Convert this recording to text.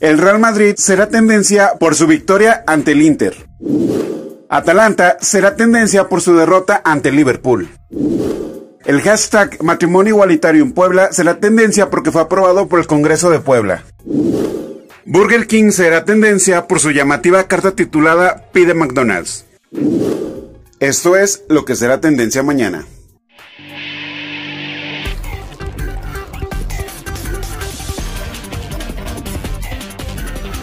El Real Madrid será tendencia por su victoria ante el Inter. Atalanta será tendencia por su derrota ante el Liverpool. El hashtag matrimonio igualitario en Puebla será tendencia porque fue aprobado por el Congreso de Puebla. Burger King será tendencia por su llamativa carta titulada Pide McDonald's. Esto es lo que será tendencia mañana.